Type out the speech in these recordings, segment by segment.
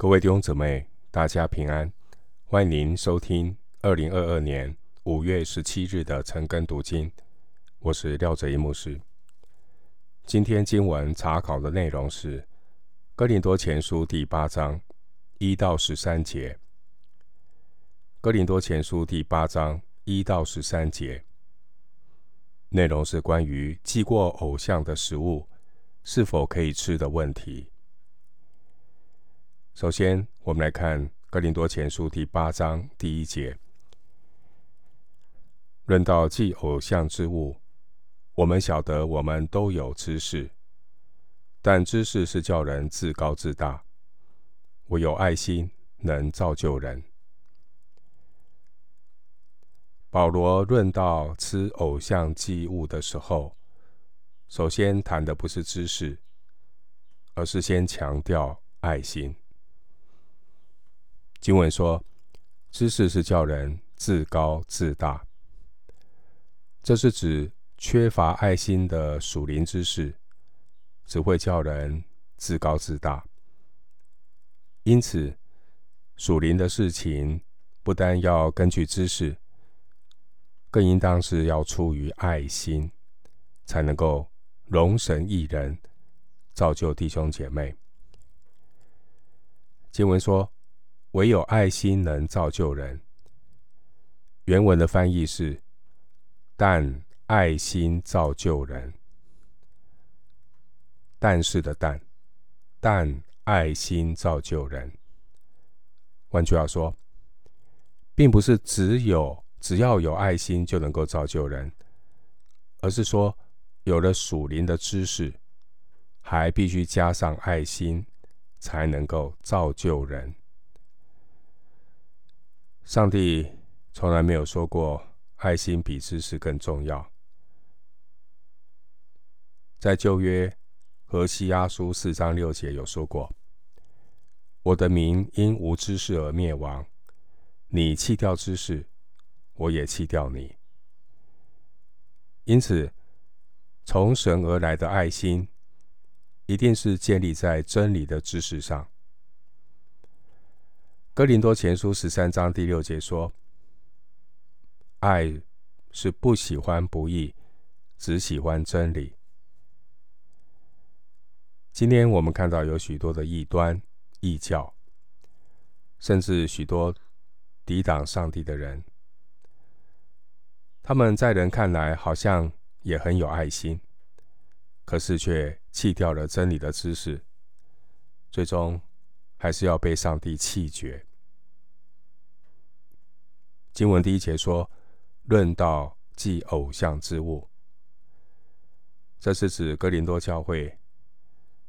各位弟兄姊妹，大家平安！欢迎您收听二零二二年五月十七日的晨更读经。我是廖哲一牧师。今天经文查考的内容是《哥林多前书》第八章一到十三节。《哥林多前书》第八章一到十三节内容是关于祭过偶像的食物是否可以吃的问题。首先，我们来看《哥林多前书》第八章第一节，论到祭偶像之物，我们晓得我们都有知识，但知识是叫人自高自大；唯有爱心能造就人。保罗论到吃偶像祭物的时候，首先谈的不是知识，而是先强调爱心。经文说：“知识是叫人自高自大。”这是指缺乏爱心的属灵知识，只会叫人自高自大。因此，属灵的事情不单要根据知识，更应当是要出于爱心，才能够容神益人，造就弟兄姐妹。经文说。唯有爱心能造就人。原文的翻译是：“但爱心造就人。”但是的但，但爱心造就人。换句话说，并不是只有只要有爱心就能够造就人，而是说有了属灵的知识，还必须加上爱心，才能够造就人。上帝从来没有说过爱心比知识更重要。在旧约何西阿书四章六节有说过：“我的民因无知识而灭亡，你弃掉知识，我也弃掉你。”因此，从神而来的爱心，一定是建立在真理的知识上。哥林多前书十三章第六节说：“爱是不喜欢不义，只喜欢真理。”今天我们看到有许多的异端、异教，甚至许多抵挡上帝的人，他们在人看来好像也很有爱心，可是却弃掉了真理的知识，最终还是要被上帝弃绝。经文第一节说：“论到祭偶像之物，这是指哥林多教会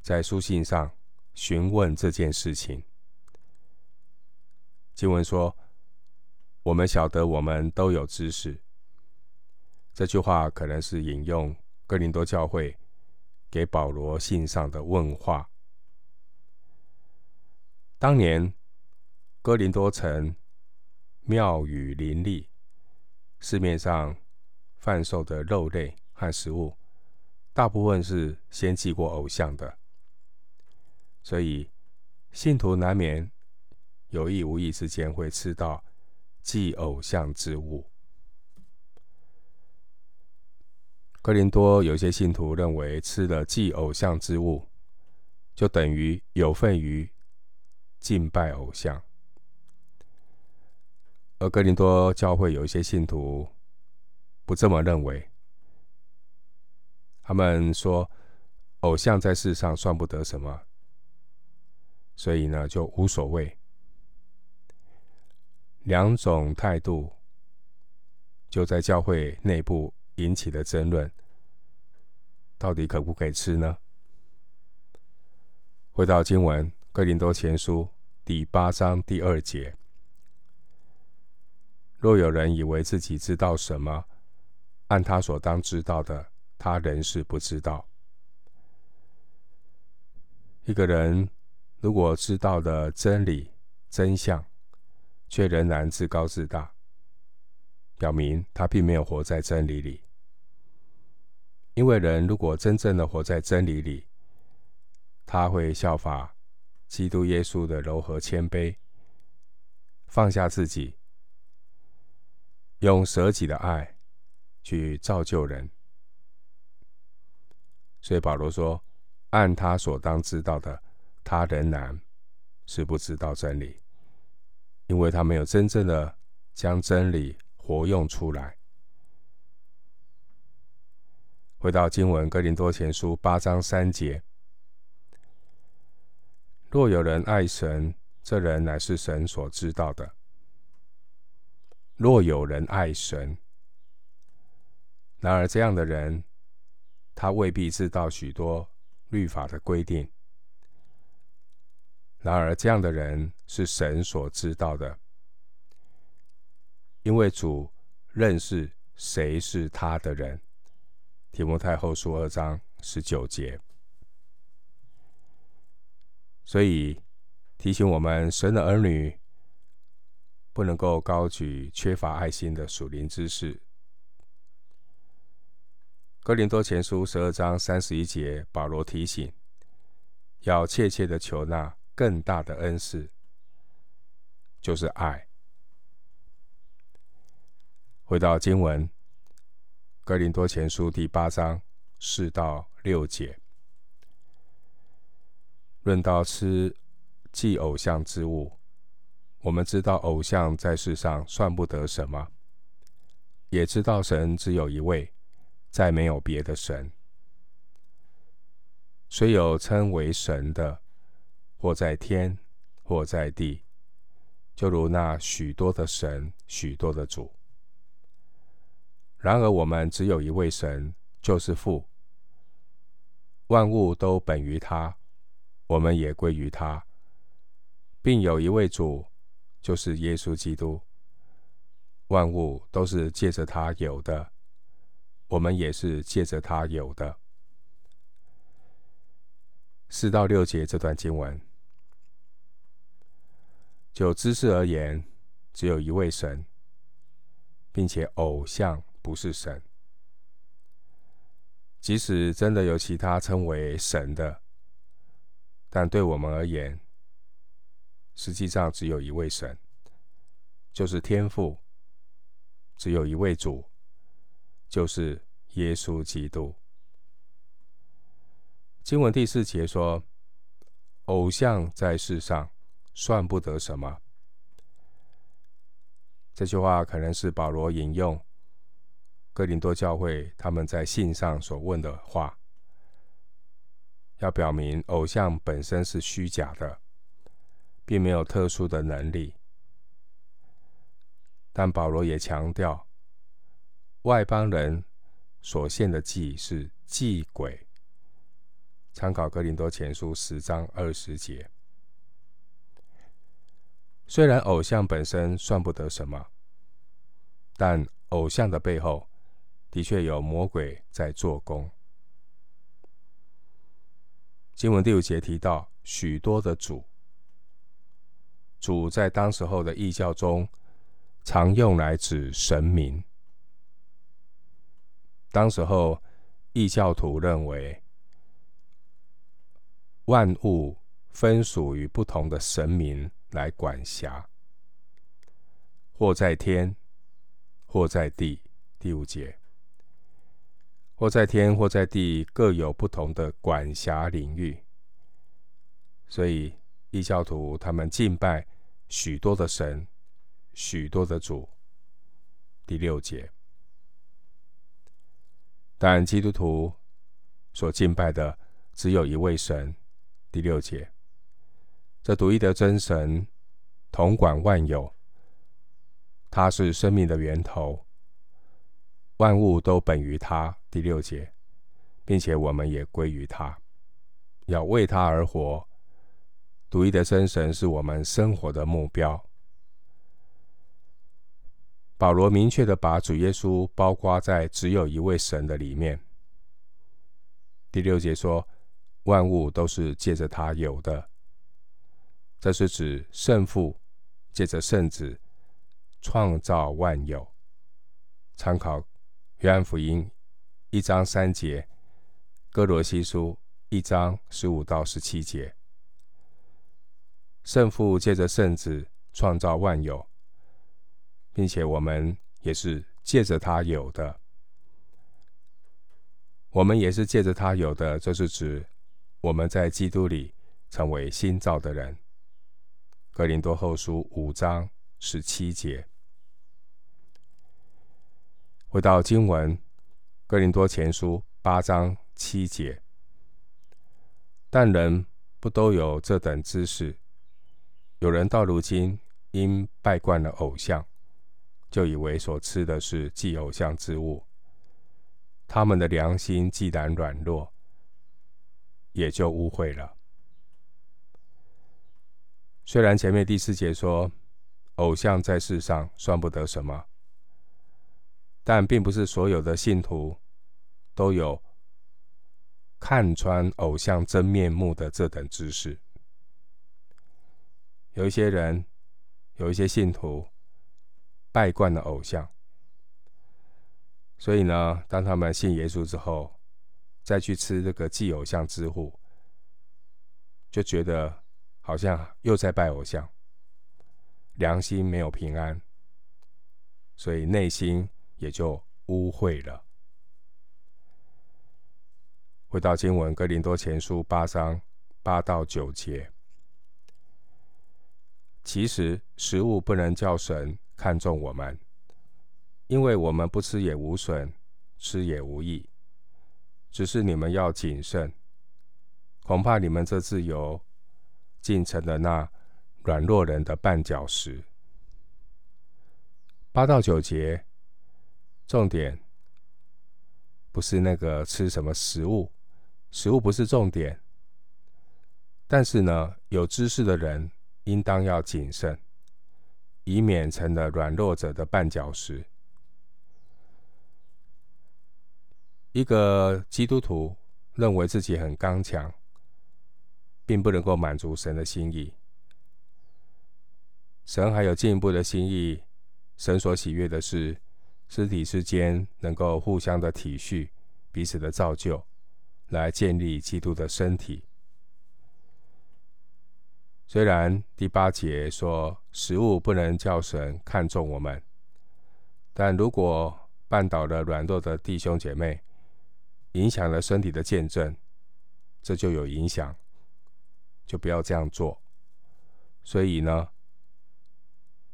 在书信上询问这件事情。”经文说：“我们晓得我们都有知识。”这句话可能是引用哥林多教会给保罗信上的问话。当年哥林多城。庙宇林立，市面上贩售的肉类和食物，大部分是先祭过偶像的，所以信徒难免有意无意之间会吃到祭偶像之物。哥林多有些信徒认为，吃了祭偶像之物，就等于有份于敬拜偶像。而哥林多教会有一些信徒不这么认为，他们说偶像在世上算不得什么，所以呢就无所谓。两种态度就在教会内部引起了争论，到底可不可以吃呢？回到经文，哥林多前书第八章第二节。若有人以为自己知道什么，按他所当知道的，他仍是不知道。一个人如果知道了真理真相，却仍然自高自大，表明他并没有活在真理里。因为人如果真正的活在真理里，他会效法基督耶稣的柔和谦卑，放下自己，用舍己的爱去造就人。所以保罗说：“按他所当知道的，他仍然是不知道真理，因为他没有真正的将真理活用出来。”回到经文，哥林多前书八章三节。若有人爱神，这人乃是神所知道的。若有人爱神，然而这样的人，他未必知道许多律法的规定。然而这样的人是神所知道的，因为主认识谁是他的人。提摩太后书二章十九节。所以提醒我们，神的儿女不能够高举缺乏爱心的属灵知识。哥林多前书十二章三十一节，保罗提醒，要切切的求那更大的恩赐，就是爱。回到经文，哥林多前书第八章四到六节。论到吃祭偶像之物，我们知道偶像在世上算不得什么，也知道神只有一位，再没有别的神。虽有称为神的，或在天，或在地，就如那许多的神，许多的主。然而我们只有一位神，就是父，万物都本于他。我们也归于他，并有一位主，就是耶稣基督。万物都是借着他有的，我们也是借着他有的。四到六节这段经文，就知识而言，只有一位神，并且偶像不是神。即使真的有其他称为神的。但对我们而言，实际上只有一位神，就是天父；只有一位主，就是耶稣基督。经文第四节说：“偶像在世上算不得什么。”这句话可能是保罗引用哥林多教会他们在信上所问的话。要表明偶像本身是虚假的，并没有特殊的能力。但保罗也强调，外邦人所献的祭是祭鬼。参考哥林多前书十章二十节。虽然偶像本身算不得什么，但偶像的背后的确有魔鬼在做工。经文第五节提到许多的主，主在当时候的异教中常用来指神明。当时候异教徒认为万物分属于不同的神明来管辖，或在天，或在地。第五节。或在天，或在地，各有不同的管辖领域。所以异教徒他们敬拜许多的神，许多的主。第六节，但基督徒所敬拜的只有一位神。第六节，这独一的真神统管万有，他是生命的源头。万物都本于他，第六节，并且我们也归于他，要为他而活。独一的真神是我们生活的目标。保罗明确的把主耶稣包括在只有一位神的里面。第六节说，万物都是借着他有的，这是指圣父借着圣子创造万有。参考。约翰福音一章三节，哥罗西书一章十五到十七节，圣父借着圣子创造万有，并且我们也是借着他有的。我们也是借着他有的，这是指我们在基督里成为新造的人。哥林多后书五章十七节。回到经文，哥林多前书八章七节。但人不都有这等知识？有人到如今因拜惯了偶像，就以为所吃的是祭偶像之物。他们的良心既然软弱，也就污秽了。虽然前面第四节说，偶像在世上算不得什么。但并不是所有的信徒都有看穿偶像真面目的这等知识。有一些人，有一些信徒拜惯了偶像，所以呢，当他们信耶稣之后，再去吃这个祭偶像之物，就觉得好像又在拜偶像，良心没有平安，所以内心。也就污秽了。回到经文，哥林多前书八章八到九节。其实食物不能叫神看重我们，因为我们不吃也无损，吃也无益。只是你们要谨慎，恐怕你们这自由竟成了那软弱人的绊脚石。八到九节。重点不是那个吃什么食物，食物不是重点。但是呢，有知识的人应当要谨慎，以免成了软弱者的绊脚石。一个基督徒认为自己很刚强，并不能够满足神的心意。神还有进一步的心意，神所喜悦的是。肢体之间能够互相的体恤，彼此的造就，来建立基督的身体。虽然第八节说食物不能叫神看重我们，但如果绊倒了软弱的弟兄姐妹，影响了身体的见证，这就有影响，就不要这样做。所以呢，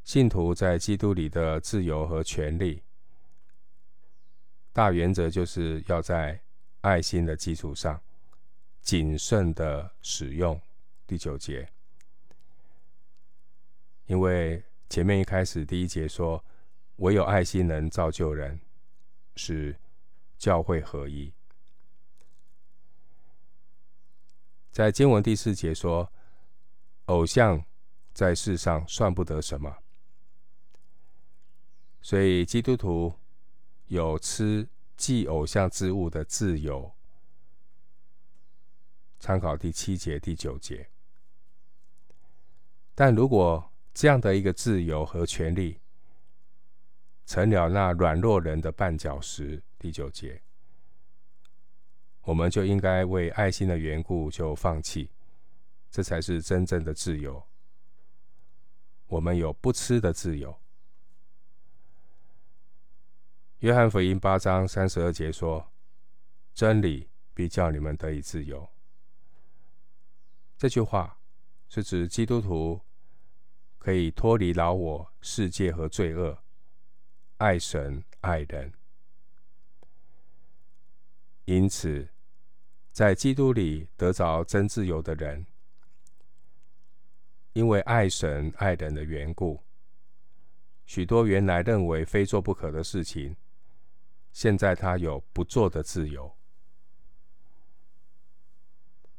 信徒在基督里的自由和权利。大原则就是要在爱心的基础上谨慎的使用。第九节，因为前面一开始第一节说，唯有爱心能造就人，使教会合一。在经文第四节说，偶像在世上算不得什么，所以基督徒。有吃祭偶像之物的自由，参考第七节、第九节。但如果这样的一个自由和权利成了那软弱人的绊脚石，第九节，我们就应该为爱心的缘故就放弃，这才是真正的自由。我们有不吃的自由。约翰福音八章三十二节说：“真理必叫你们得以自由。”这句话是指基督徒可以脱离老我、世界和罪恶，爱神爱人。因此，在基督里得着真自由的人，因为爱神爱人的缘故，许多原来认为非做不可的事情。现在他有不做的自由。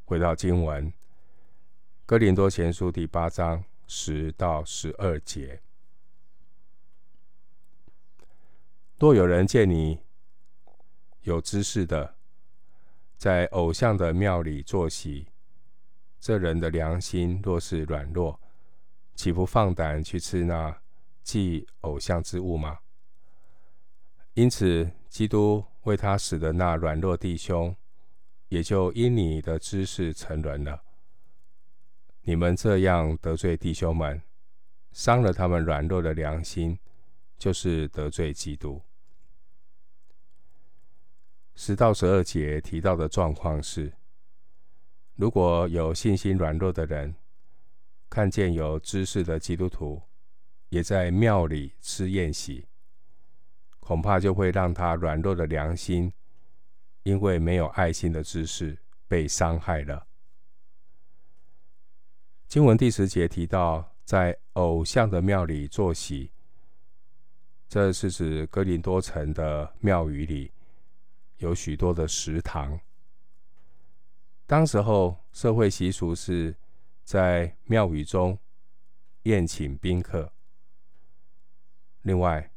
回到经文，《哥林多前书》第八章十到十二节：若有人见你有知识的，在偶像的庙里坐席，这人的良心若是软弱，岂不放胆去吃那祭偶像之物吗？因此，基督为他死的那软弱弟兄，也就因你的知识沉沦了。你们这样得罪弟兄们，伤了他们软弱的良心，就是得罪基督。十到十二节提到的状况是：如果有信心软弱的人，看见有知识的基督徒也在庙里吃宴席，恐怕就会让他软弱的良心，因为没有爱心的知识被伤害了。经文第十节提到，在偶像的庙里坐席，这是指哥林多城的庙宇里有许多的食堂。当时候社会习俗是在庙宇中宴请宾客。另外，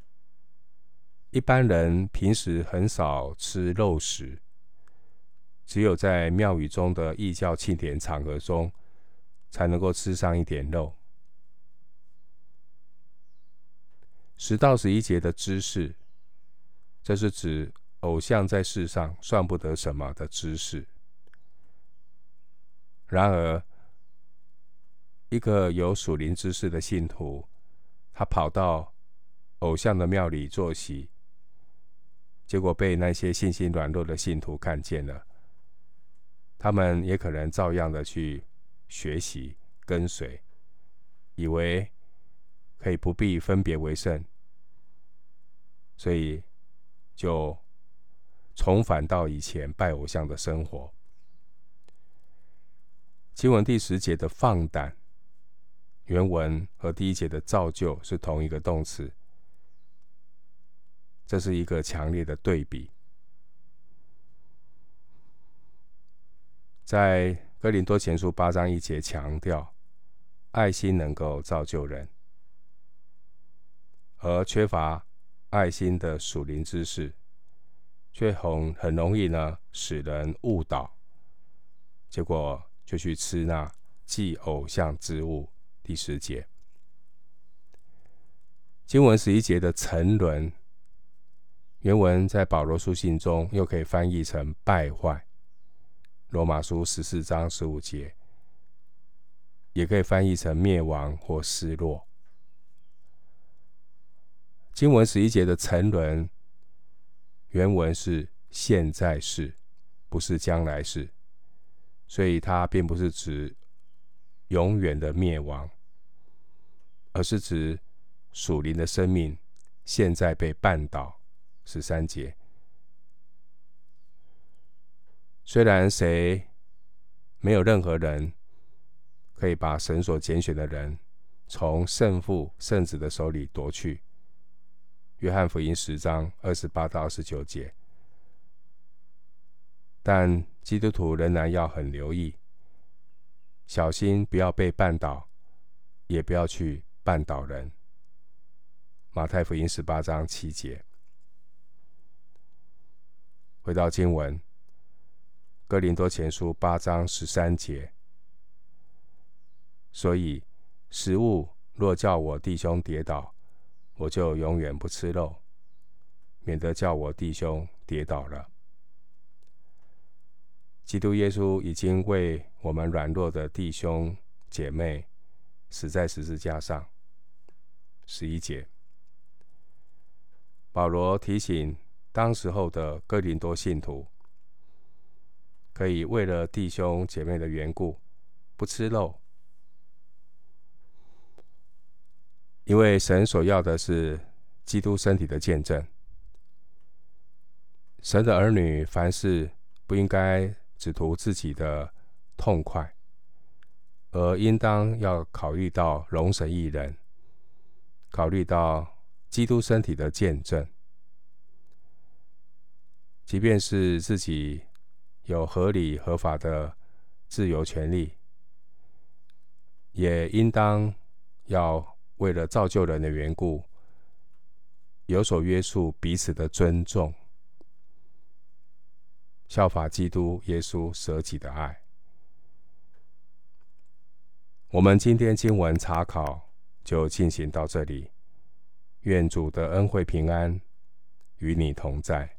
一般人平时很少吃肉食，只有在庙宇中的异教庆典场合中，才能够吃上一点肉。十到十一节的知识，这是指偶像在世上算不得什么的知识。然而，一个有属灵知识的信徒，他跑到偶像的庙里坐席，结果被那些信心软弱的信徒看见了，他们也可能照样的去。学习跟随，以为可以不必分别为圣，所以就重返到以前拜偶像的生活。经文第十节的放胆，原文和第一节的造就是同一个动词，这是一个强烈的对比，在。哥林多前书八章一节强调，爱心能够造就人，而缺乏爱心的属灵知识，却很很容易呢使人误导，结果就去吃那祭偶像之物。第十节经文十一节的沉沦，原文在保罗书信中又可以翻译成败坏。罗马书十四章十五节，也可以翻译成灭亡或失落。经文十一节的沉沦，原文是现在式，不是将来式，所以它并不是指永远的灭亡，而是指属灵的生命现在被绊倒。十三节。虽然谁没有任何人可以把神所拣选的人从圣父、圣子的手里夺去，约翰福音十章二十八到二十九节，但基督徒仍然要很留意，小心不要被绊倒，也不要去绊倒人。马太福音十八章七节，回到经文。哥林多前书八章十三节，所以食物若叫我弟兄跌倒，我就永远不吃肉，免得叫我弟兄跌倒了。基督耶稣已经为我们软弱的弟兄姐妹死在十字架上。十一节，保罗提醒当时候的哥林多信徒。可以为了弟兄姐妹的缘故，不吃肉，因为神所要的是基督身体的见证。神的儿女凡事不应该只图自己的痛快，而应当要考虑到荣神益人，考虑到基督身体的见证，即便是自己。有合理合法的自由权利，也应当要为了造就人的缘故，有所约束彼此的尊重，效法基督耶稣舍己的爱。我们今天经文查考就进行到这里，愿主的恩惠平安与你同在。